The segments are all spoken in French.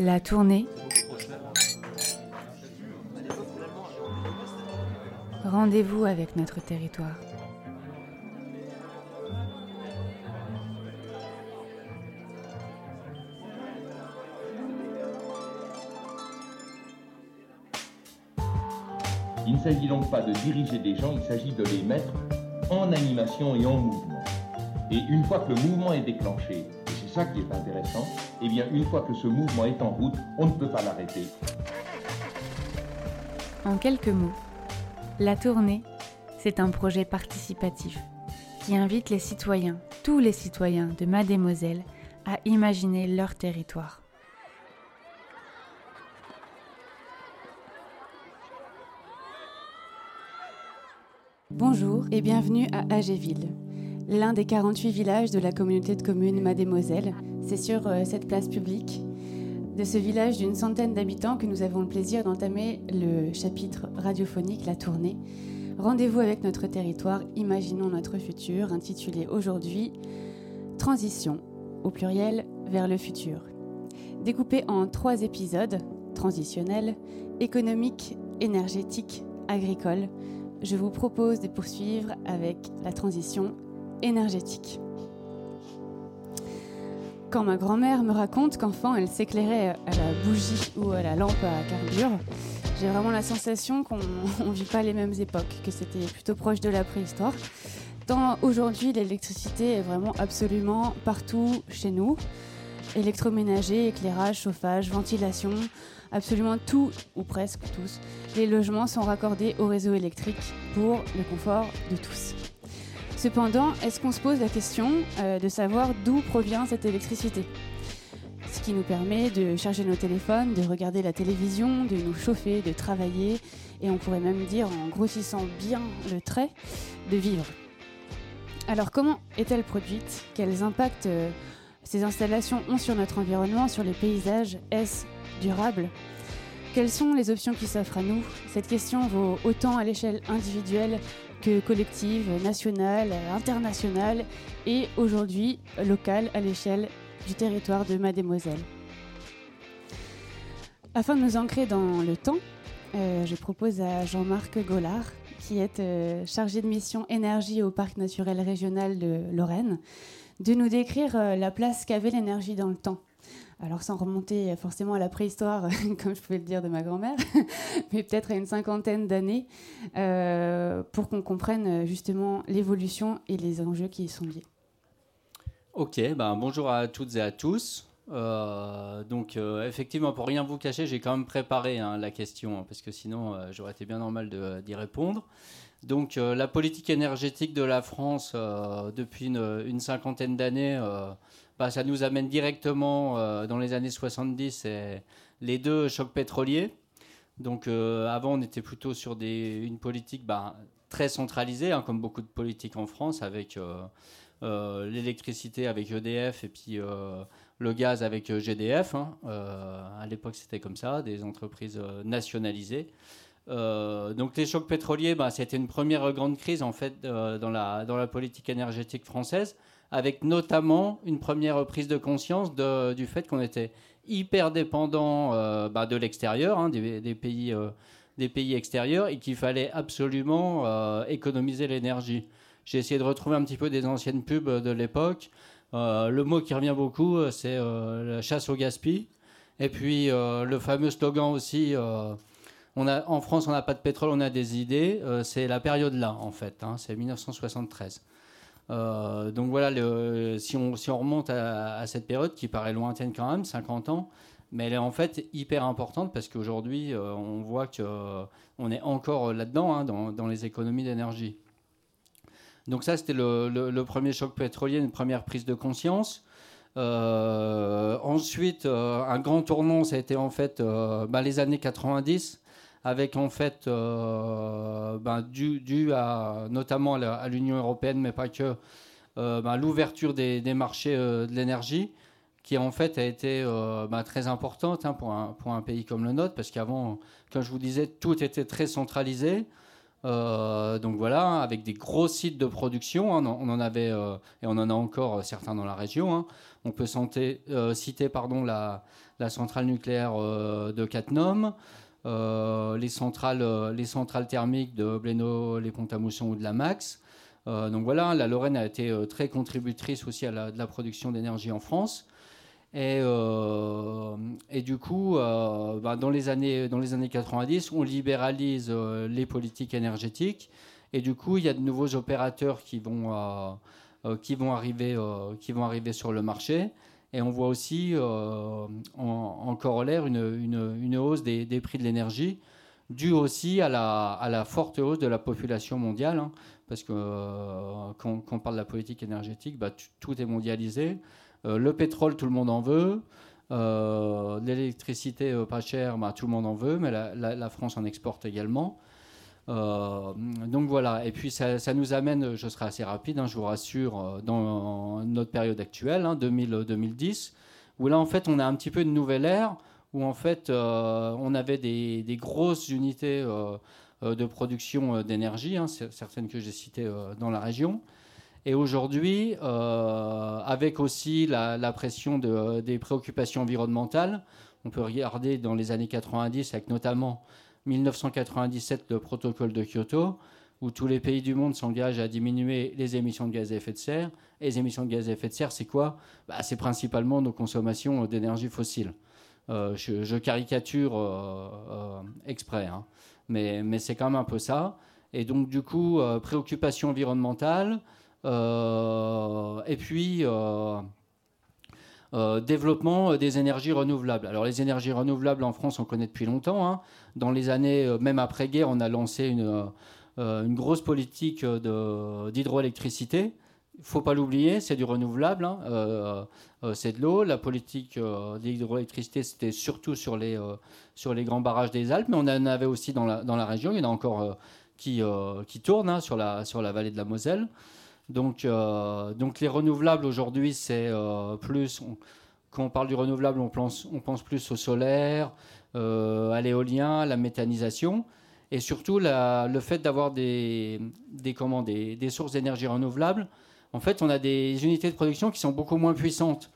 La tournée. Rendez-vous avec notre territoire. Il ne s'agit donc pas de diriger des gens, il s'agit de les mettre en animation et en mouvement. Et une fois que le mouvement est déclenché, c'est ça qui est intéressant, eh bien une fois que ce mouvement est en route, on ne peut pas l'arrêter. En quelques mots, la tournée, c'est un projet participatif qui invite les citoyens, tous les citoyens de Mademoiselle, à imaginer leur territoire. Bonjour et bienvenue à Agéville, l'un des 48 villages de la communauté de communes Mademoiselle. C'est sur euh, cette place publique de ce village d'une centaine d'habitants que nous avons le plaisir d'entamer le chapitre radiophonique La Tournée. Rendez-vous avec notre territoire, imaginons notre futur, intitulé aujourd'hui Transition, au pluriel, vers le futur. Découpé en trois épisodes, transitionnels, économiques, énergétiques, agricoles, je vous propose de poursuivre avec la transition énergétique. Quand ma grand-mère me raconte qu'enfant elle s'éclairait à la bougie ou à la lampe à carbure, j'ai vraiment la sensation qu'on ne vit pas les mêmes époques, que c'était plutôt proche de la préhistoire. Tant aujourd'hui l'électricité est vraiment absolument partout chez nous. Électroménager, éclairage, chauffage, ventilation, absolument tout, ou presque tous, les logements sont raccordés au réseau électrique pour le confort de tous. Cependant, est-ce qu'on se pose la question euh, de savoir d'où provient cette électricité? Ce qui nous permet de charger nos téléphones, de regarder la télévision, de nous chauffer, de travailler, et on pourrait même dire, en grossissant bien le trait, de vivre. Alors comment est-elle produite? Quels impacts euh, ces installations ont sur notre environnement, sur les paysages? Est-ce durable? Quelles sont les options qui s'offrent à nous? Cette question vaut autant à l'échelle individuelle collective, nationale, internationale et aujourd'hui locale à l'échelle du territoire de Mademoiselle. Afin de nous ancrer dans le temps, euh, je propose à Jean-Marc Gollard, qui est euh, chargé de mission énergie au Parc naturel régional de Lorraine, de nous décrire euh, la place qu'avait l'énergie dans le temps. Alors sans remonter forcément à la préhistoire, comme je pouvais le dire de ma grand-mère, mais peut-être à une cinquantaine d'années, euh, pour qu'on comprenne justement l'évolution et les enjeux qui y sont liés. Ok, ben bonjour à toutes et à tous. Euh, donc euh, effectivement, pour rien vous cacher, j'ai quand même préparé hein, la question, hein, parce que sinon euh, j'aurais été bien normal d'y répondre. Donc la politique énergétique de la France depuis une cinquantaine d'années bah, ça nous amène directement euh, dans les années 70 et les deux chocs pétroliers. Donc euh, avant, on était plutôt sur une politique bah, très centralisée, hein, comme beaucoup de politiques en France, avec euh, l'électricité avec EDF et puis le gaz avec GDF. Hein. à l'époque, c'était comme ça, des entreprises nationalisées. donc les chocs pétroliers, bah, c'était une première grande crise en fait dans la politique énergétique française avec notamment une première prise de conscience du fait qu'on était hyper dépendant euh, bah, de l'extérieur, hein, des, pays, euh, des pays extérieurs, et qu'il fallait absolument euh, économiser l'énergie. J'ai essayé de retrouver un petit peu des anciennes pubs de l'époque. le mot qui revient beaucoup, c'est la chasse au gaspillage. Et puis le fameux slogan aussi, en France on n'a pas de pétrole, on a des idées. c'est la période là en fait, hein, c'est 1973. Euh, donc voilà, si, on, remonte à, cette période qui paraît lointaine quand même, 50 ans, mais elle est en fait hyper importante parce qu'aujourd'hui, euh, on voit qu'on euh, est encore là-dedans, hein, dans, les économies d'énergie. Donc ça, c'était le, premier choc pétrolier, une première prise de conscience. ensuite, un grand tournant, ça a été en fait bah, les années 90 avec en fait, euh, ben, dû, à, notamment à l'Union européenne, mais pas que, euh, ben, l'ouverture des, marchés euh, de l'énergie, qui en fait a été ben, très importante hein, pour, un, pays comme le nôtre, parce qu'avant, comme je vous disais, tout était très centralisé. donc voilà, avec des gros sites de production, hein, on en avait et on en a encore certains dans la région. Hein. On peut citer pardon, la, la, centrale nucléaire de Cattenom, les, centrales, les centrales thermiques de Blénaud, les Pont-à-Mousson ou de la Max. donc voilà, la Lorraine a été très contributrice aussi à la, production d'énergie en France. Et, euh, du coup, euh, bah, dans, les années, dans les années 90, on libéralise euh, les politiques énergétiques. Et du coup, il y a de nouveaux opérateurs qui vont, qui vont, arriver, qui vont arriver sur le marché. Et on voit aussi en, en, corollaire une, une, hausse des, des, prix de l'énergie, due aussi à la, à la, forte hausse de la population mondiale. Hein, parce que quand, on parle de la politique énergétique, bah, tout est mondialisé. Euh, le pétrole, tout le monde en veut. Euh, l'électricité euh, pas chère, bah, tout le monde en veut, mais la, France en exporte également. Donc voilà, et puis ça, nous amène, je serai assez rapide, hein, je vous rassure, dans notre période actuelle, 2000-2010, hein, où là en fait on a un petit peu une nouvelle ère, où en fait on avait des, grosses unités de production d'énergie, hein, certaines que j'ai citées dans la région, et aujourd'hui, euh, avec aussi la, pression des préoccupations environnementales, on peut regarder dans les années 90, avec notamment 1997 le protocole de Kyoto, où tous les pays du monde s'engagent à diminuer les émissions de gaz à effet de serre. Et les émissions de gaz à effet de serre, c'est quoi? Bah, C'est principalement nos consommations d'énergie fossile. Euh, je, caricature euh, exprès, hein. mais, mais c'est quand même un peu ça. Et donc, du coup, préoccupation environnementale, euh, et puis, euh, euh, développement des énergies renouvelables. Alors les énergies renouvelables en France, on connaît depuis longtemps. Hein. Dans les années, même après-guerre, on a lancé une, grosse politique d'hydroélectricité. Il ne faut pas l'oublier, c'est du renouvelable, hein. c'est de l'eau. La politique d'hydroélectricité, c'était surtout sur les, grands barrages des Alpes, mais on en avait aussi dans la, région. Il y en a encore qui, tournent hein, sur la vallée de la Moselle. Donc, euh, donc les renouvelables aujourd'hui, c'est euh, plus. quand on parle du renouvelable, on pense, on pense plus au solaire, euh, à l'éolien, à la méthanisation. Et surtout, le fait d'avoir des, des, des, des, sources d'énergie renouvelables, en fait, on a des unités de production qui sont beaucoup moins puissantes.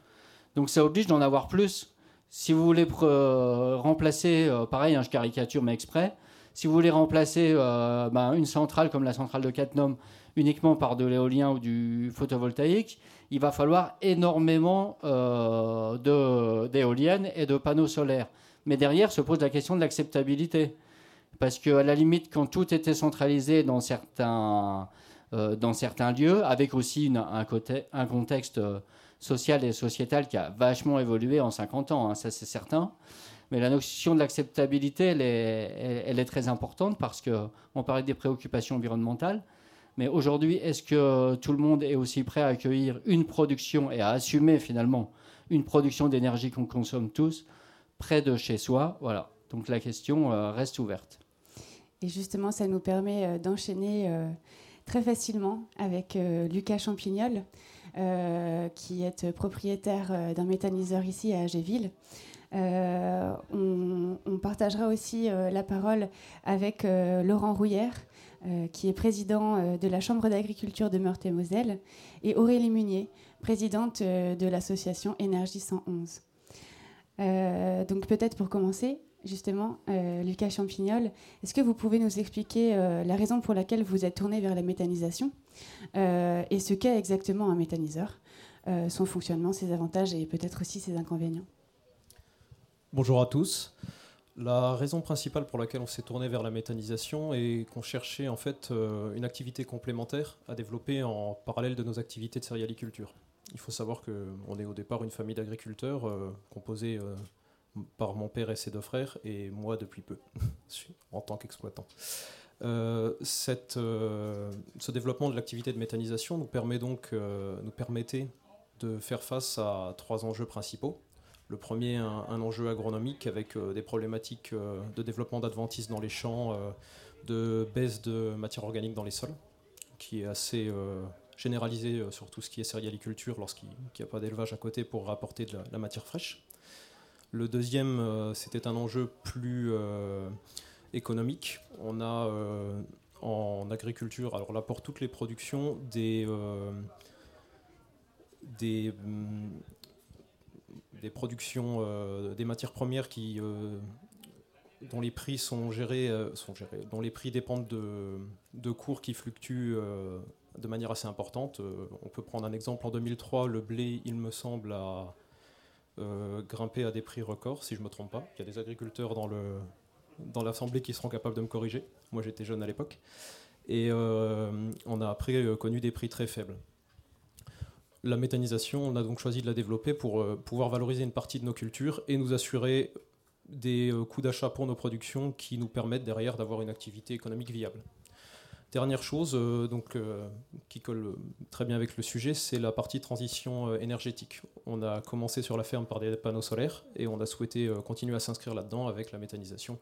Donc ça oblige d'en avoir plus. Si vous voulez remplacer, pareil, hein, je caricature mais exprès, si vous voulez remplacer ben, une centrale comme la centrale de Cattenom uniquement par de l'éolien ou du photovoltaïque, il va falloir énormément euh, d'éoliennes et de panneaux solaires. Mais derrière se pose la question de l'acceptabilité. Parce qu'à la limite, quand tout était centralisé dans certains, euh, lieux, avec aussi un, contexte euh, social et sociétal qui a vachement évolué en 50 ans, hein, ça c'est certain. Mais la notion de l'acceptabilité, elle elle est, très importante parce qu'on parlait des préoccupations environnementales. Mais aujourd'hui, est-ce que tout le monde est aussi prêt à accueillir une production et à assumer finalement une production d'énergie qu'on consomme tous près de chez soi? Voilà. Donc la question euh, reste ouverte. Et justement, ça nous permet euh, d'enchaîner euh, très facilement avec Lucas Champignol, qui est propriétaire d'un méthaniseur ici à Agéville. on, partagera aussi la parole avec Laurent Rouillère, euh, qui est président euh, de la Chambre d'agriculture de Meurthe-et-Moselle, et Aurélie Munier, présidente euh, de l'association Énergie 111. donc peut-être pour commencer, justement, Lucas Champignol, est-ce que vous pouvez nous expliquer la raison pour laquelle vous êtes tourné vers la méthanisation et ce qu'est exactement un méthaniseur, son fonctionnement, ses avantages et peut-être aussi ses inconvénients? Bonjour à tous. La raison principale pour laquelle on s'est tourné vers la méthanisation est qu'on cherchait en fait euh, une activité complémentaire à développer en parallèle de nos activités de céréaliculture. Il faut savoir qu'on est au départ une famille d'agriculteurs euh, composée euh, par mon père et ses deux frères et moi depuis peu en tant qu'exploitant. ce développement de l'activité de méthanisation nous, permet donc, nous permettait de faire face à trois enjeux principaux. Le premier, un, enjeu agronomique avec euh, des problématiques euh, de développement d'adventisme dans les champs, euh, de baisse de matière organique dans les sols, qui est assez généralisé sur tout ce qui est céréaliculture lorsqu'il n'y a pas d'élevage à côté pour rapporter de la, matière fraîche. Le deuxième, c'était un enjeu plus économique. On a en agriculture, alors là pour toutes les productions, des, des, hum, des productions, des matières premières qui dont les prix sont gérés, sont gérés, dont les prix dépendent de, cours qui fluctuent de manière assez importante. Euh, on peut prendre un exemple. En 2003, le blé, il me semble, a euh, grimpé à des prix records, si je ne me trompe pas. Il y a des agriculteurs dans, l'Assemblée qui seront capables de me corriger. Moi, j'étais jeune à l'époque. Et euh, on a après connu des prix très faibles. La méthanisation, on a donc choisi de la développer pour pouvoir valoriser une partie de nos cultures et nous assurer des coûts d'achat pour nos productions qui nous permettent derrière d'avoir une activité économique viable. Dernière chose euh, euh, qui colle très bien avec le sujet, c'est la partie transition euh, énergétique. On a commencé sur la ferme par des panneaux solaires et on a souhaité continuer à s'inscrire là-dedans avec la méthanisation,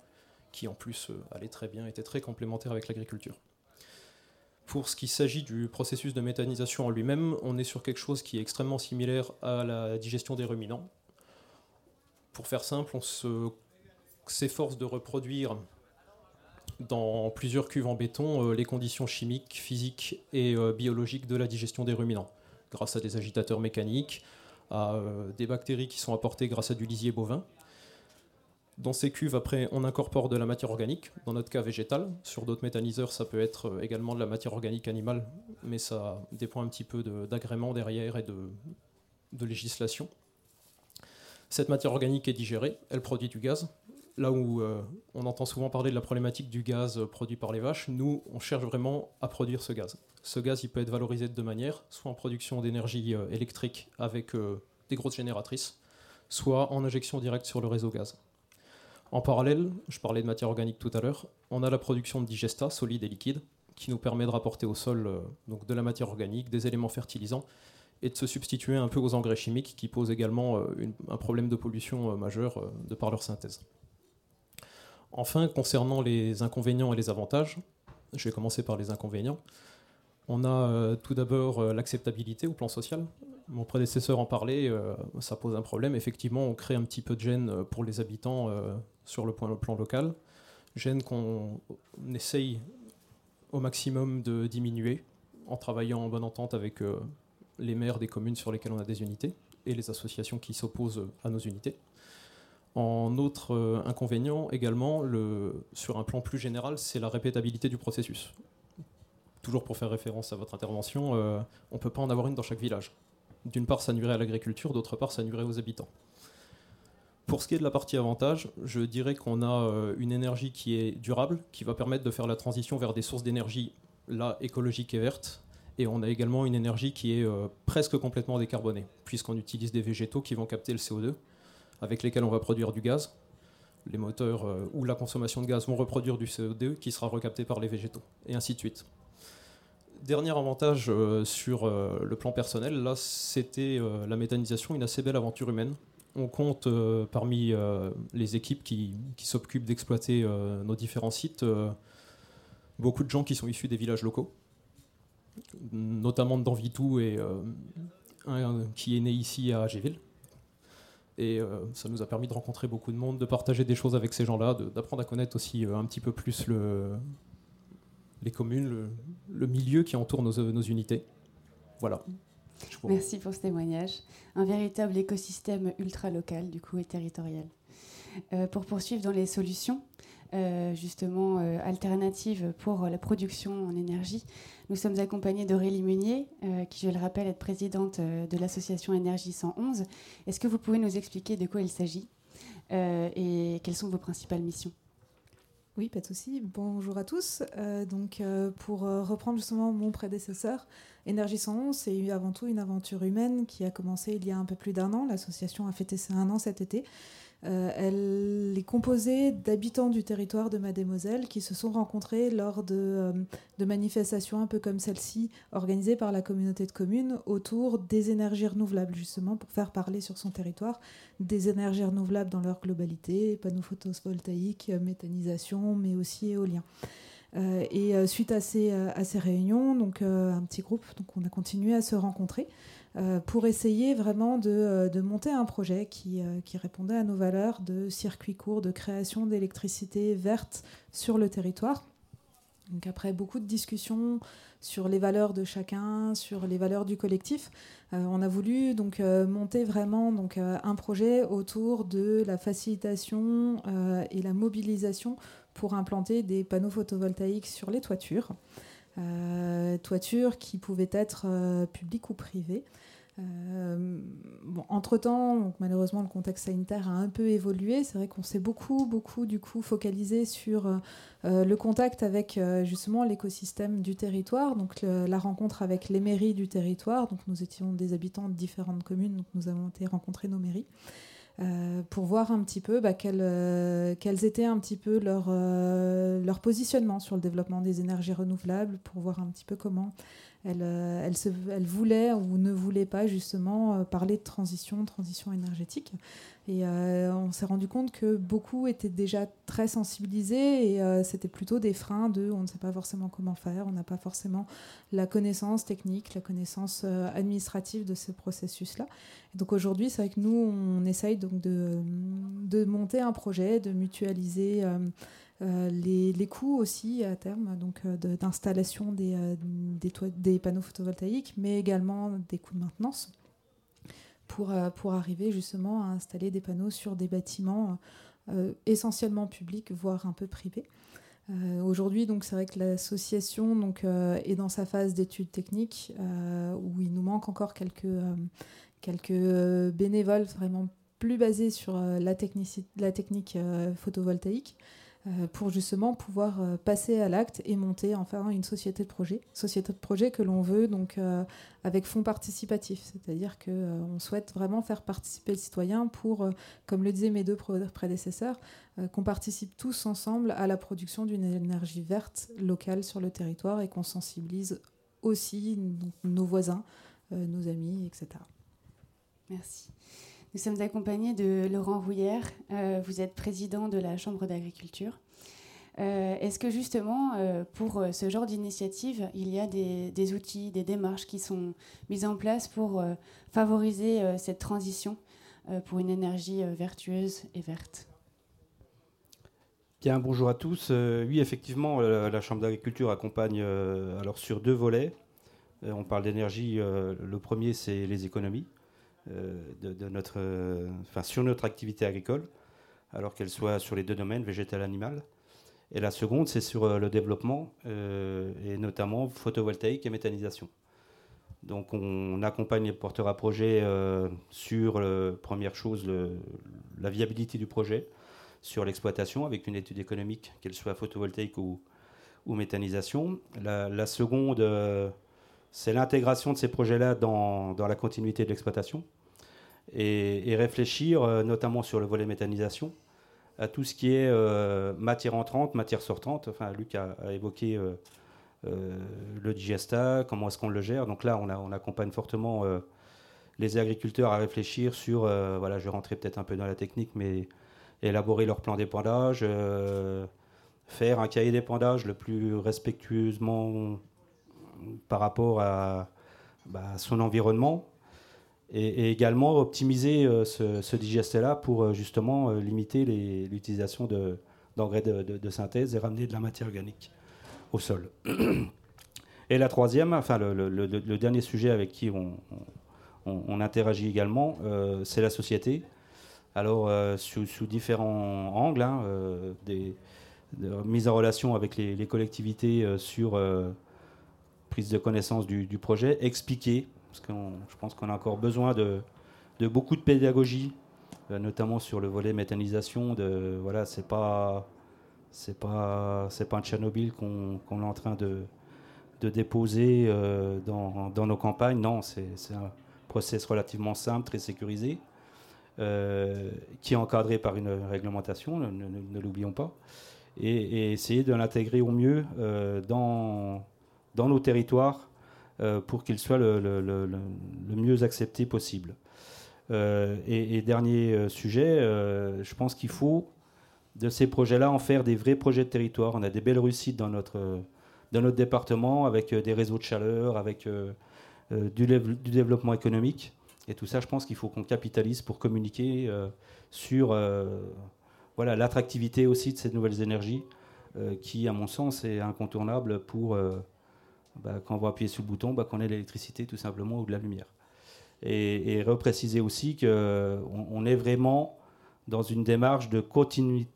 qui en plus allait très bien, était très complémentaire avec l'agriculture. Pour ce qui s'agit du processus de méthanisation en lui-même, on est sur quelque chose qui est extrêmement similaire à la digestion des ruminants. Pour faire simple, on s'efforce de reproduire dans plusieurs cuves en béton euh, les conditions chimiques, physiques et euh, biologiques de la digestion des ruminants, grâce à des agitateurs mécaniques, à euh, des bactéries qui sont apportées grâce à du lisier bovin. Dans ces cuves, après, on incorpore de la matière organique, dans notre cas végétale. Sur d'autres méthaniseurs, ça peut être également de la matière organique animale, mais ça dépend un petit peu d'agrément derrière et de, législation. Cette matière organique est digérée, elle produit du gaz, là où euh, on entend souvent parler de la problématique du gaz euh, produit par les vaches, nous, on cherche vraiment à produire ce gaz. Ce gaz, il peut être valorisé de deux manières, soit en production d'énergie euh, électrique avec des grosses génératrices, soit en injection directe sur le réseau gaz. En parallèle, je parlais de matière organique tout à l'heure, on a la production de digesta, solide et liquide, qui nous permet de rapporter au sol donc de la matière organique, des éléments fertilisants, et de se substituer un peu aux engrais chimiques qui posent également un problème de pollution majeur de par leur synthèse. Enfin, concernant les inconvénients et les avantages, je vais commencer par les inconvénients. On a euh, tout d'abord euh, l'acceptabilité au plan social. Mon prédécesseur en parlait, euh, ça pose un problème. Effectivement, on crée un petit peu de gêne pour les habitants sur le, plan local. Gêne qu'on essaye au maximum de diminuer en travaillant en bonne entente avec les maires des communes sur lesquelles on a des unités et les associations qui s'opposent à nos unités. En autre euh, inconvénient également, sur un plan plus général, c'est la répétabilité du processus. Toujours pour faire référence à votre intervention, euh, on ne peut pas en avoir une dans chaque village. D'une part, ça nuirait à l'agriculture, d'autre part, ça nuirait aux habitants. Pour ce qui est de la partie avantage, je dirais qu'on a euh, une énergie qui est durable, qui va permettre de faire la transition vers des sources d'énergie, là, écologiques et vertes. Et on a également une énergie qui est presque complètement décarbonée, puisqu'on utilise des végétaux qui vont capter le CO2 avec lesquels on va produire du gaz. Les moteurs euh, ou la consommation de gaz vont reproduire du CO2 qui sera recapté par les végétaux, et ainsi de suite. Dernier avantage euh, sur euh, le plan personnel, là c'était la méthanisation, une assez belle aventure humaine. On compte parmi les équipes qui, s'occupent d'exploiter nos différents sites beaucoup de gens qui sont issus des villages locaux, notamment d'Anvitou et un qui est né ici à Géville. Et euh, ça nous a permis de rencontrer beaucoup de monde, de partager des choses avec ces gens-là, d'apprendre à connaître aussi euh, un petit peu plus le, les communes, le, milieu qui entoure nos unités. Voilà. Merci pour ce témoignage. Un véritable écosystème ultra local, du coup, et territorial. Euh, pour poursuivre dans les solutions, euh, justement euh, alternative pour la production en énergie. Nous sommes accompagnés d'Aurélie Munier, qui, je le rappelle, est présidente de l'association Énergie 111. Est-ce que vous pouvez nous expliquer de quoi il s'agit et quelles sont vos principales missions? Oui, pas de souci. Bonjour à tous. donc, pour reprendre justement mon prédécesseur, Énergie 111, c'est avant tout une aventure humaine qui a commencé il y a un peu plus d'un an. L'association a fêté un an cet été. Euh, elle est composée d'habitants du territoire de Mademoiselle qui se sont rencontrés lors de, euh, de manifestations un peu comme celle-ci, organisées par la communauté de communes autour des énergies renouvelables, justement pour faire parler sur son territoire des énergies renouvelables dans leur globalité, panneaux photovoltaïques, méthanisation, mais aussi éolien. Euh, et suite à ces, à ces réunions, donc un petit groupe, donc on a continué à se rencontrer. Euh, pour essayer vraiment de, euh, de, monter un projet qui, euh, qui, répondait à nos valeurs de circuit court, de création d'électricité verte sur le territoire. Donc après beaucoup de discussions sur les valeurs de chacun, sur les valeurs du collectif, on a voulu donc monter vraiment donc un projet autour de la facilitation et la mobilisation pour implanter des panneaux photovoltaïques sur les toitures. Toitures qui pouvaient être publiques ou privées. Euh, bon, entre-temps, malheureusement, le contexte sanitaire a un peu évolué. C'est vrai qu'on s'est beaucoup, beaucoup, du coup, focalisé sur euh, le contact avec euh, justement l'écosystème du territoire, donc la rencontre avec les mairies du territoire. Donc nous étions des habitants de différentes communes, donc nous avons été rencontrer nos mairies. Pour voir un petit peu bah, quels, quels, étaient un petit peu leur, leur positionnement sur le développement des énergies renouvelables, pour voir un petit peu comment elle, euh, elle, voulait ou ne voulait pas justement euh, parler de transition, transition énergétique. Et euh, on s'est rendu compte que beaucoup étaient déjà très sensibilisés et c'était plutôt des freins de on ne sait pas forcément comment faire, on n'a pas forcément la connaissance technique, la connaissance administrative de ce processus-là. donc aujourd'hui, c'est vrai que nous, on essaye donc de, de monter un projet, de mutualiser euh, les, coûts aussi à terme donc euh, d'installation des, euh, des, panneaux photovoltaïques, mais également des coûts de maintenance pour, pour arriver justement à installer des panneaux sur des bâtiments essentiellement publics, voire un peu privés. Aujourd'hui, donc c'est vrai que l'association est dans sa phase d'études techniques où il nous manque encore quelques quelques bénévoles vraiment plus basés sur la, la technique photovoltaïque. Euh, pour justement pouvoir euh, passer à l'acte et monter enfin une société de projet. Société de projet que l'on veut donc euh, avec fonds participatifs, c'est-à-dire qu'on souhaite vraiment faire participer le citoyen pour, comme le disaient mes deux prédécesseurs, qu'on participe tous ensemble à la production d'une énergie verte locale sur le territoire et qu'on sensibilise aussi nos voisins, nos amis, etc. Merci. Nous sommes accompagnés de Laurent Rouillère. Euh, vous êtes président de la Chambre d'agriculture. Euh, est-ce que justement, euh, pour ce genre d'initiative, il y a des, outils, des démarches qui sont mises en place pour favoriser cette transition pour une énergie vertueuse et verte? Bien, bonjour à tous. oui, effectivement, la Chambre d'agriculture accompagne alors sur deux volets. on parle d'énergie. le premier, c'est les économies. Euh, de, notre, euh, sur notre activité agricole, alors qu'elle soit sur les deux domaines, végétal, animal. Et la seconde, c'est sur euh, le développement, et notamment photovoltaïque et méthanisation. Donc on accompagne les porteurs à projet sur, première chose, la viabilité du projet, sur l'exploitation avec une étude économique, qu'elle soit photovoltaïque ou, ou méthanisation. La, la seconde, c'est l'intégration de ces projets-là dans, dans, la continuité de l'exploitation et, réfléchir euh, notamment sur le volet méthanisation à tout ce qui est euh, matière entrante, matière sortante. Enfin, Luc a, évoqué euh, le digesta, comment est-ce qu'on le gère. Donc là, on, accompagne fortement les agriculteurs à réfléchir sur, voilà, je vais rentrer peut-être un peu dans la technique, mais élaborer leur plan d'épandage, faire un cahier d'épandage le plus respectueusement par rapport à bah, son environnement et, également optimiser euh, ce, ce digesté-là pour euh, justement euh, limiter l'utilisation d'engrais de, synthèse et ramener de la matière organique au sol. Et la troisième, enfin le, dernier sujet avec qui on, interagit également, c'est la société. Alors sous, différents angles, hein, en relation avec les, collectivités sur prise de connaissance du, projet, expliquer, parce que je pense qu'on a encore besoin de, beaucoup de pédagogie, euh, notamment sur le volet méthanisation. De, voilà, c'est pas, un Tchernobyl qu'on est en train de, déposer euh, dans, nos campagnes. Non, c'est un process relativement simple, très sécurisé, euh, qui est encadré par une réglementation, ne, l'oublions pas, et, essayer de l'intégrer au mieux dans nos territoires pour qu'ils soient le, mieux acceptés possible. Euh, et, dernier euh, sujet, je pense qu'il faut de ces projets-là en faire des vrais projets de territoire. On a des belles réussites dans notre, dans notre département avec des réseaux de chaleur, avec du, du, développement économique. Et tout ça, je pense qu'il faut qu'on capitalise pour communiquer sur l'attractivité aussi de ces nouvelles énergies qui, à mon sens, est incontournable pour, bah, quand on va appuyer sur le bouton, bah, qu'on ait l'électricité tout simplement ou de la lumière. Et, et repréciser aussi qu'on on est vraiment dans une démarche de continuité.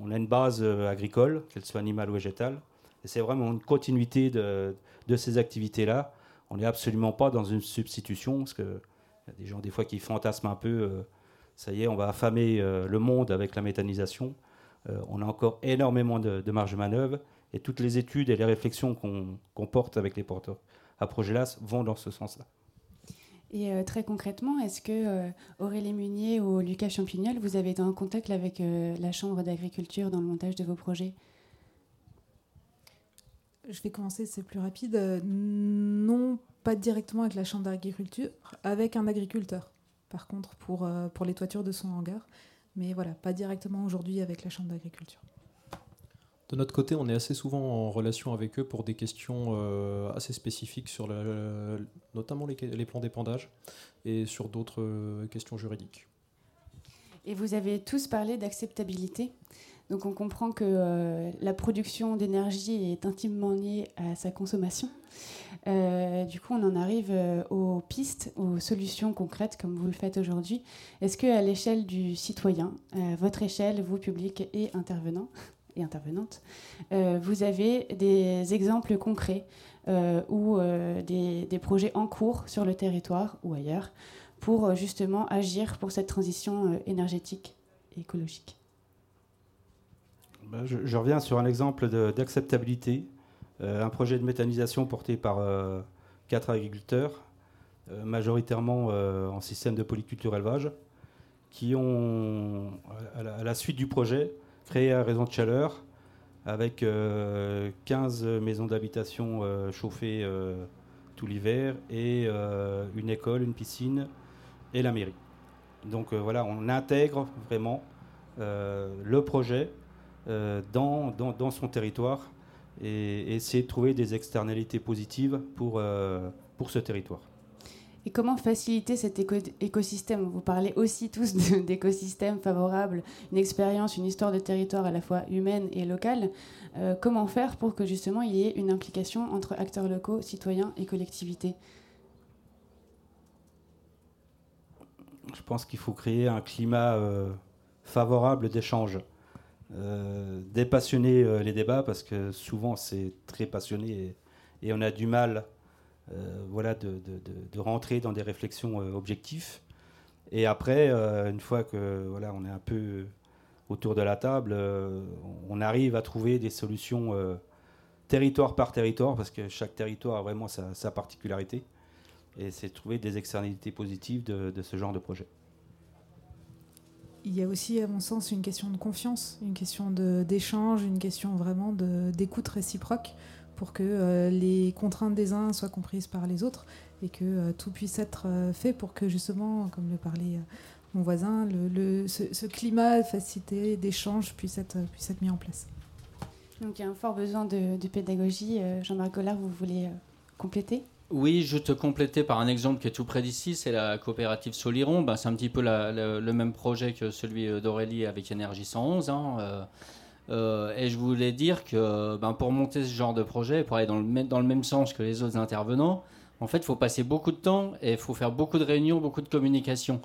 On, a une base agricole, qu'elle soit animale ou végétale, c'est vraiment une continuité de, ces activités-là. On n'est absolument pas dans une substitution, parce qu'il y a des gens des fois qui fantasment un peu, ça y est, on va affamer le monde avec la méthanisation. on a encore énormément de marge de manœuvre et toutes les études et les réflexions qu'on porte avec les porteurs à Progelas vont dans ce sens-là. Et euh, très concrètement, est-ce que euh, Aurélie Munier ou Lucas Champignol, vous avez été en contact avec euh, la Chambre d'agriculture dans le montage de vos projets? Je vais commencer, c'est plus rapide. non, pas directement avec la Chambre d'agriculture, avec un agriculteur, par contre, pour, pour les toitures de son hangar. Mais voilà, pas directement aujourd'hui avec la Chambre d'agriculture. De notre côté, on est assez souvent en relation avec eux pour des questions euh, assez spécifiques sur notamment les, plans d'épandage et sur d'autres euh, questions juridiques. Et vous avez tous parlé d'acceptabilité. Donc on comprend que euh, la production d'énergie est intimement liée à sa consommation. du coup, on en arrive aux pistes, aux solutions concrètes comme vous le faites aujourd'hui. Est-ce que à l'échelle du citoyen, votre échelle, vous public et intervenants, et intervenantes, euh, vous avez des exemples concrets euh, ou euh, des, projets en cours sur le territoire ou ailleurs pour justement agir pour cette transition énergétique et écologique ben, je, reviens sur un exemple d'acceptabilité. un projet de méthanisation porté par quatre agriculteurs, majoritairement en système de polyculture élevage, qui ont, à la suite du projet, créé un réseau de chaleur avec 15 euh, maisons d'habitation euh, chauffées euh, tout l'hiver et une école, une piscine et la mairie. Donc voilà, on intègre vraiment le projet dans, dans, son territoire et, essayer de trouver des externalités positives pour, pour ce territoire. Et comment faciliter cet écosystème? Vous parlez aussi tous d'écosystèmes favorables, une expérience, une histoire de territoire à la fois humaine et locale. Euh, comment faire pour que justement il y ait une implication entre acteurs locaux, citoyens et collectivités? Je pense qu'il faut créer un climat euh, favorable d'échange. Euh, dépassionner les débats parce que souvent c'est très passionné et, on a du mal voilà, de, rentrer dans des réflexions euh, objectives. Et après, euh, une fois que voilà, on est un peu autour de la table, on arrive à trouver des solutions territoire par territoire, parce que chaque territoire a vraiment sa, particularité. Et c'est trouver des externalités positives de, de, ce genre de projet. Il y a aussi, à mon sens, une question de confiance, une question d'échange, une question vraiment d'écoute réciproque pour que euh, les contraintes des uns soient comprises par les autres et que euh, tout puisse être euh, fait pour que justement, comme le parlait mon voisin, le, ce, climat facilité d'échange puisse être, puisse être mis en place. Donc il y a un fort besoin de, pédagogie. Jean-Marc Gollard, vous voulez compléter? Oui, je te compléter par un exemple qui est tout près d'ici, c'est la coopérative Soliron. Ben, c'est un petit peu le même projet que celui d'Aurélie avec Énergie 111. Hein, euh, et je voulais dire que ben, pour monter ce genre de projet, pour aller dans le, même sens que les autres intervenants, en fait, il faut passer beaucoup de temps et il faut faire beaucoup de réunions, beaucoup de communication.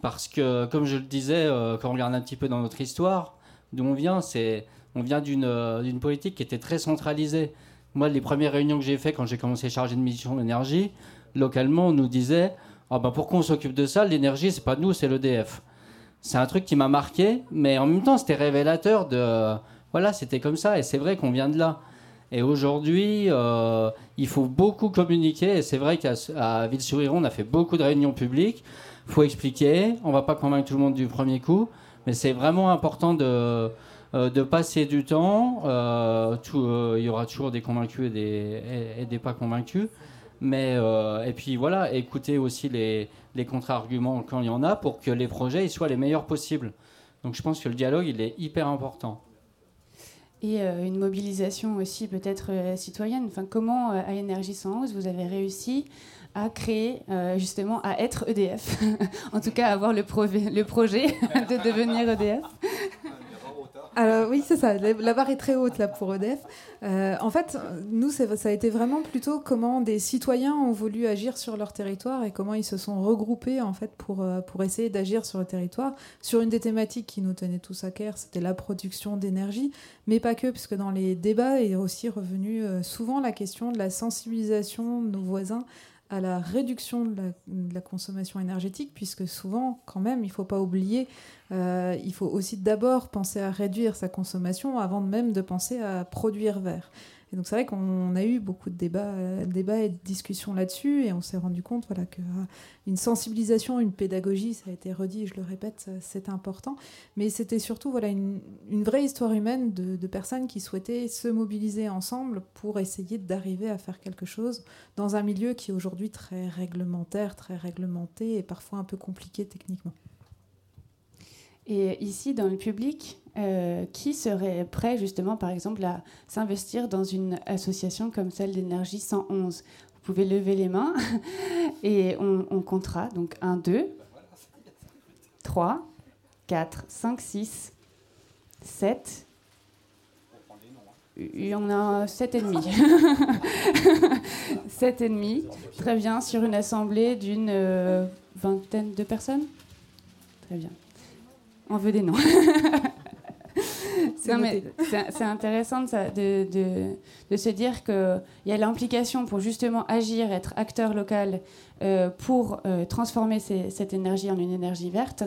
Parce que, comme je le disais, euh, quand on regarde un petit peu dans notre histoire, d'où on vient, c'est on vient euh, d'une politique qui était très centralisée. Moi, les premières réunions que j'ai faites quand j'ai commencé à charger de mission d'énergie, localement, on nous disait ah ben, pourquoi on s'occupe de ça L'énergie, c'est pas nous, c'est l'EDF c'est un truc qui m'a marqué, mais en même temps, c'était révélateur de. voilà, c'était comme ça, et c'est vrai qu'on vient de là. Et aujourd'hui, euh, il faut beaucoup communiquer, et c'est vrai qu'à Ville-sur-Iron, on a fait beaucoup de réunions publiques. Il faut expliquer, on va pas convaincre tout le monde du premier coup, mais c'est vraiment important de, euh, de passer du temps. Euh, il y aura toujours des convaincus et des, et des pas convaincus. Mais, et puis voilà, écouter aussi les, les contre-arguments quand il y en a pour que les projets soient les meilleurs possibles. Donc je pense que le dialogue, il est hyper important. Et euh, une mobilisation aussi peut-être euh, citoyenne. Enfin, comment, euh, à Énergie 111, vous avez réussi à créer, justement, à être EDF En tout cas, avoir le, le projet de devenir EDF Alors oui, c'est ça. La barre est très haute là pour EDF. Euh, en fait, nous, ça a été vraiment plutôt comment des citoyens ont voulu agir sur leur territoire et comment ils se sont regroupés en fait pour, euh, pour essayer d'agir sur le territoire sur une des thématiques qui nous tenait tous à cœur, c'était la production d'énergie, mais pas que, puisque dans les débats est aussi revenu euh, souvent la question de la sensibilisation de nos voisins à la réduction de la, consommation énergétique, puisque souvent, quand même, il ne faut pas oublier, euh, il faut aussi d'abord penser à réduire sa consommation avant même de penser à produire vert. Donc c'est vrai qu'on a eu beaucoup de débats, euh, débats et de discussions là-dessus, et on s'est rendu compte voilà, qu'une euh, sensibilisation, une pédagogie, ça a été redit, je le répète, c'est important, mais c'était surtout voilà, une, une, vraie histoire humaine de, de, personnes qui souhaitaient se mobiliser ensemble pour essayer d'arriver à faire quelque chose dans un milieu qui est aujourd'hui très réglementaire, très réglementé et parfois un peu compliqué techniquement. Et ici, dans le public, euh, qui serait prêt justement, par exemple, à s'investir dans une association comme celle d'énergie 111 Vous pouvez lever les mains et on, on comptera. Donc 1, 2, 3, 4, 5, 6, 7. Il y en a 7 et demi. 7 et demi. Très bien, sur une assemblée d'une euh, vingtaine de personnes. Très bien. On veut des noms. c'est intéressant de, de, se dire qu'il y a l'implication pour justement agir, être acteur local euh, pour euh, transformer cette énergie en une énergie verte,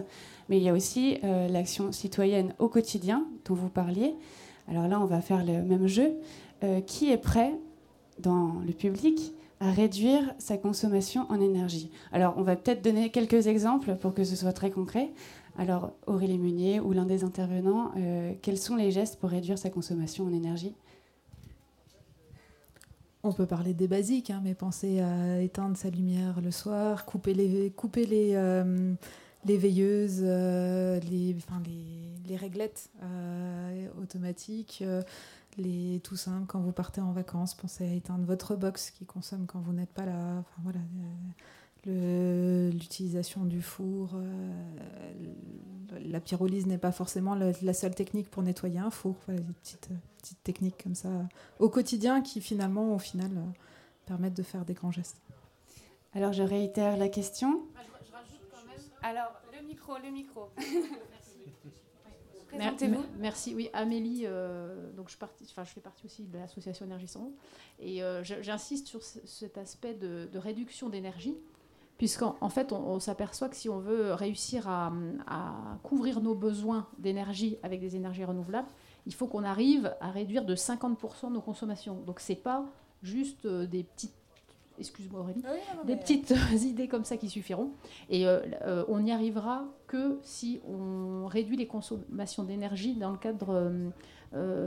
mais il y a aussi euh, l'action citoyenne au quotidien dont vous parliez. Alors là, on va faire le même jeu. qui est prêt dans le public à réduire sa consommation en énergie? Alors, on va peut-être donner quelques exemples pour que ce soit très concret. Alors, Aurélie Munier ou l'un des intervenants, euh, quels sont les gestes pour réduire sa consommation en énergie? On peut parler des basiques, hein, mais penser à éteindre sa lumière le soir, couper les, couper les, euh, veilleuses, euh, les, réglettes automatiques, les tout simple, quand vous partez en vacances, pensez à éteindre votre box qui consomme quand vous n'êtes pas là. L'utilisation du four. Euh, la pyrolyse n'est pas forcément la, seule technique pour nettoyer un four. Voilà, des petites, petites techniques comme ça au quotidien qui finalement, au final, euh, permettent de faire des grands gestes. Alors je réitère la question. Ah, je, rajoute quand même. Alors le micro, le micro. Présentez-vous. Merci. Oui, Amélie. Euh, donc je, partie, enfin, je fais partie aussi de l'association Énergie 100 et j'insiste sur cet aspect de, de réduction d'énergie puisqu'en en fait, on, s'aperçoit que si on veut réussir à, couvrir nos besoins d'énergie avec des énergies renouvelables, il faut qu'on arrive à réduire de 50% nos consommations. Donc, c'est pas juste euh, des petites excuse-moi Aurélie, des petites idées comme ça qui suffiront. Et euh, euh, on n'y arrivera que si on réduit les consommations d'énergie dans le cadre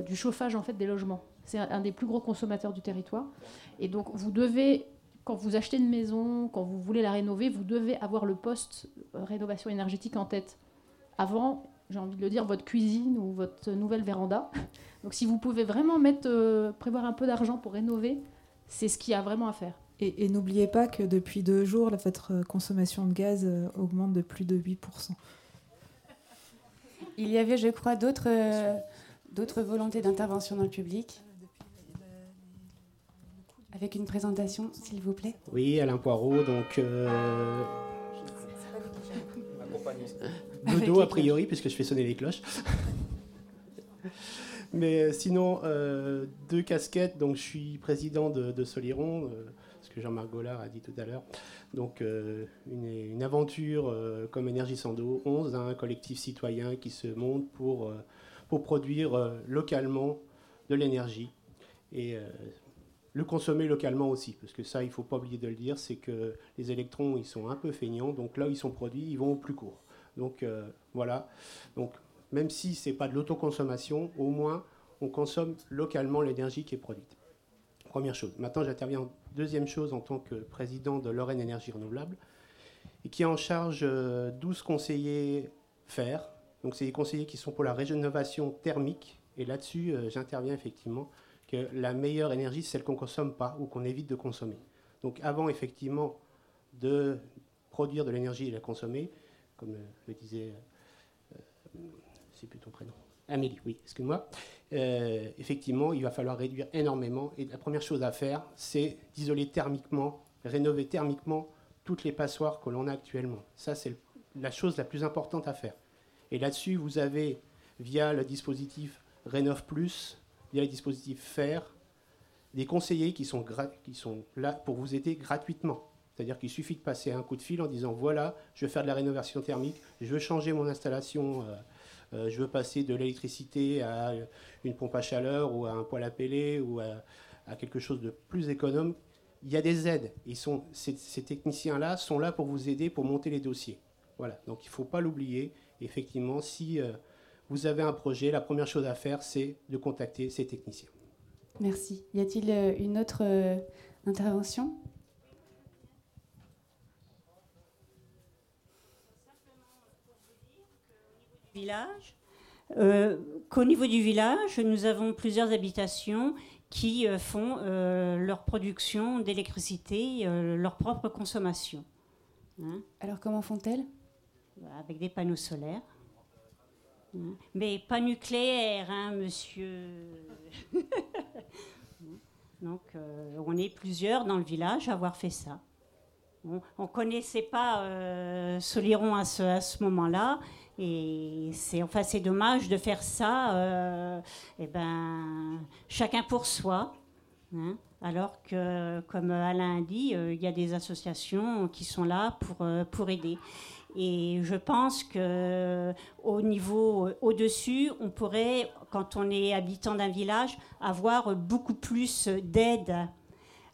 du chauffage en fait des logements. C'est un, des plus gros consommateurs du territoire. Et donc vous devez quand vous achetez une maison, quand vous voulez la rénover, vous devez avoir le poste euh, rénovation énergétique en tête. Avant, j'ai envie de le dire, votre cuisine ou votre nouvelle véranda. Donc si vous pouvez vraiment mettre, euh, prévoir un peu d'argent pour rénover, c'est ce qu'il y a vraiment à faire. Et, n'oubliez pas que depuis deux jours, votre consommation de gaz euh, augmente de plus de 8%. Il y avait, je crois, d'autres d'autres volontés d'intervention dans le public. Avec une présentation, s'il vous plaît. Oui, Alain Poirot, donc. Euh... Dodo, a priori, puisque je fais sonner les cloches. Mais euh, sinon, euh, deux casquettes. Donc, je suis président de, Soliron, euh, ce que Jean-Marc Gollard a dit tout à l'heure. Donc, une, aventure comme Énergie Sando 11, un collectif citoyen qui se monte pour, pour produire localement de l'énergie. Et le consommer localement aussi, parce que ça, il ne faut pas oublier de le dire, c'est que les électrons, ils sont un peu feignants, donc là où ils sont produits, ils vont au plus court. Donc euh, voilà, donc même si ce n'est pas de l'autoconsommation, au moins on consomme localement l'énergie qui est produite. Première chose. Maintenant, j'interviens en deuxième chose en tant que président de Lorraine Énergie Renouvelable, et qui est en charge 12 euh, conseillers fer. Donc c'est des conseillers qui sont pour la régénération thermique, et là-dessus, euh, j'interviens effectivement que la meilleure énergie, c'est celle qu'on ne consomme pas ou qu'on évite de consommer. Donc avant effectivement de produire de l'énergie et la consommer, comme le disait, euh, c'est plus ton prénom, Amélie, oui, excuse-moi. Euh, effectivement, il va falloir réduire énormément. Et la première chose à faire, c'est d'isoler thermiquement, rénover thermiquement toutes les passoires que l'on a actuellement. Ça, c'est la chose la plus importante à faire. Et là-dessus, vous avez, via le dispositif Rénov Plus, via le dispositif FAIR, des conseillers qui sont, qui sont là pour vous aider gratuitement. C'est-à-dire qu'il suffit de passer un coup de fil en disant voilà, je veux faire de la rénovation thermique, je veux changer mon installation. Euh, euh, je veux passer de l'électricité à une pompe à chaleur ou à un poêle à pêler ou à, quelque chose de plus économe, il y a des aides. Ils sont, ces, techniciens-là sont là pour vous aider pour monter les dossiers. Voilà, donc il ne faut pas l'oublier. Effectivement, si euh, vous avez un projet, la première chose à faire, c'est de contacter ces techniciens. Merci. Y a-t-il euh, une autre intervention? Village, euh, qu'au niveau du village, nous avons plusieurs habitations qui euh, font euh, leur production d'électricité, leur propre consommation. Hein. Alors comment font-elles? Avec des panneaux solaires. Mais pas nucléaires, hein, monsieur. Donc on est plusieurs dans le village à avoir fait ça. On ne connaissait pas Soliron à ce, à ce moment-là. Et c'est enfin, dommage de faire ça, euh, eh ben, chacun pour soi. Hein. alors que, comme Alain a dit, euh, il y a des associations qui sont là pour, euh, pour aider. Et je pense que au niveau au-dessus, on pourrait, quand on est habitant d'un village, avoir beaucoup plus d'aide.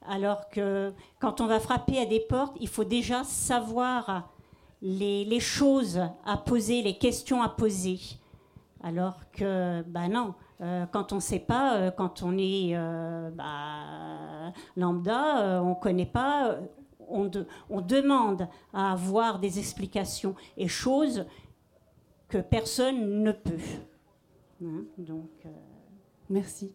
Alors que quand on va frapper à des portes, il faut déjà savoir les, choses à poser, les questions à poser. Alors que, ben non, euh, quand on ne sait pas, euh, quand on est euh, bah, lambda, on ne connaît pas, on, demande à avoir des explications et choses que personne ne peut. Hein, donc, Merci.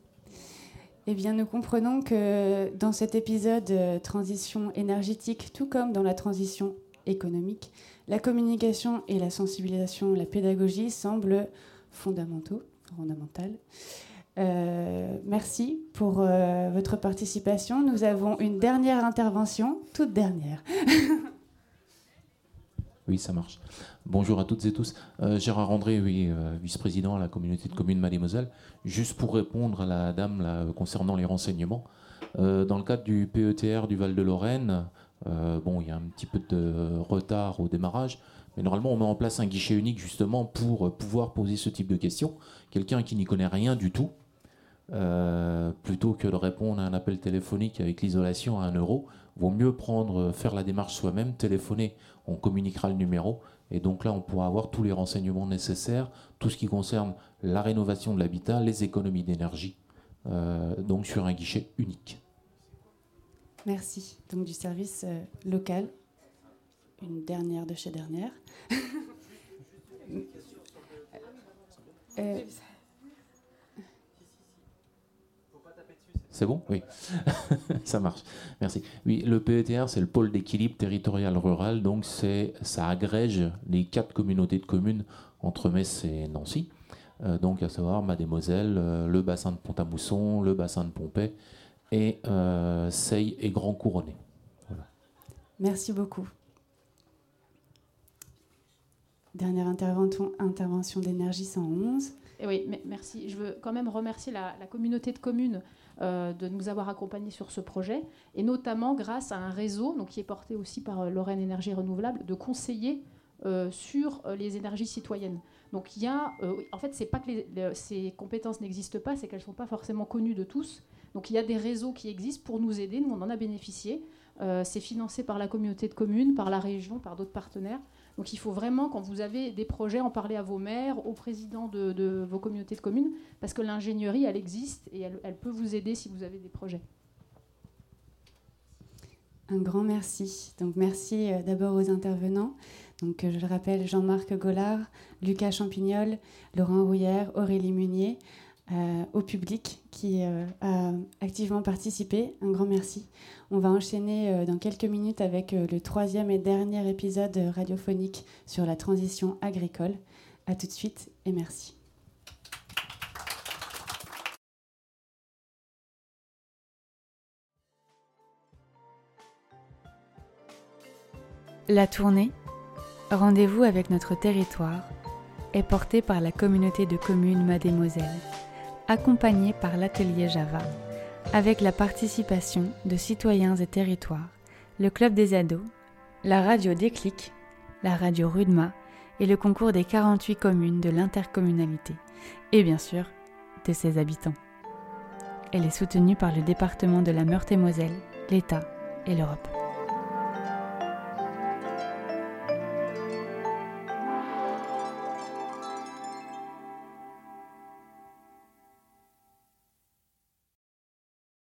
Eh bien, nous comprenons que dans cet épisode transition énergétique, tout comme dans la transition économique, la communication et la sensibilisation, la pédagogie semblent fondamentaux, fondamentales. Euh, merci pour euh, votre participation. Nous avons une dernière intervention, toute dernière. oui, ça marche. Bonjour à toutes et tous. Euh, Gérard André, oui, vice-président à la communauté de communes Mademoiselle. Juste pour répondre à la dame concernant les renseignements, dans le cadre du PETR du Val-de-Lorraine, bon, il y a un petit peu de retard au démarrage, mais normalement, on met en place un guichet unique justement pour pouvoir poser ce type de questions. Quelqu'un qui n'y connaît rien du tout, euh, plutôt que de répondre à un appel téléphonique avec l'isolation à 1 euro, vaut mieux prendre, faire la démarche soi-même, téléphoner, on communiquera le numéro, et donc là, on pourra avoir tous les renseignements nécessaires, tout ce qui concerne la rénovation de l'habitat, les économies d'énergie, euh, donc sur un guichet unique. Merci. Donc du service euh, local. Une dernière de chez dernière. c'est bon? Oui. ça marche. Merci. Oui, le PETR, c'est le pôle d'équilibre territorial rural. Donc, ça agrège les quatre communautés de communes entre Metz et Nancy. Euh, donc, à savoir Mademoiselle, le bassin de Pont-à-Mousson, le bassin de Pompey et euh, Sey et Grand Couronné. Merci beaucoup. Dernière intervention, intervention d'énergie 111. Et oui, merci. Je veux quand même remercier la, communauté de communes euh, de nous avoir accompagnés sur ce projet, et notamment grâce à un réseau donc, qui est porté aussi par euh, Lorraine Énergie Renouvelable, de conseillers sur les énergies citoyennes. Donc il y a, en fait, c'est pas que ces compétences n'existent pas, c'est qu'elles sont pas forcément connues de tous. Donc il y a des réseaux qui existent pour nous aider, nous on en a bénéficié. Euh, c'est financé par la communauté de communes, par la région, par d'autres partenaires. Donc il faut vraiment, quand vous avez des projets, en parler à vos maires, aux présidents de, vos communautés de communes, parce que l'ingénierie, elle existe et elle, peut vous aider si vous avez des projets. Un grand merci. Donc merci euh, d'abord aux intervenants. Donc je le rappelle, Jean-Marc Gollard, Lucas Champignol, Laurent Rouillère, Aurélie Munier. Euh, au public qui euh, a activement participé. Un grand merci. On va enchaîner euh, dans quelques minutes avec le troisième et dernier épisode radiophonique sur la transition agricole. A tout de suite et merci. La tournée, rendez-vous avec notre territoire, est portée par la communauté de communes Mademoiselle accompagnée par l'atelier Java, avec la participation de citoyens et territoires, le club des ados, la radio Déclic, la radio Rudma et le concours des 48 communes de l'intercommunalité, et bien sûr de ses habitants. Elle est soutenue par le département de la Meurthe-et-Moselle, l'État et l'Europe.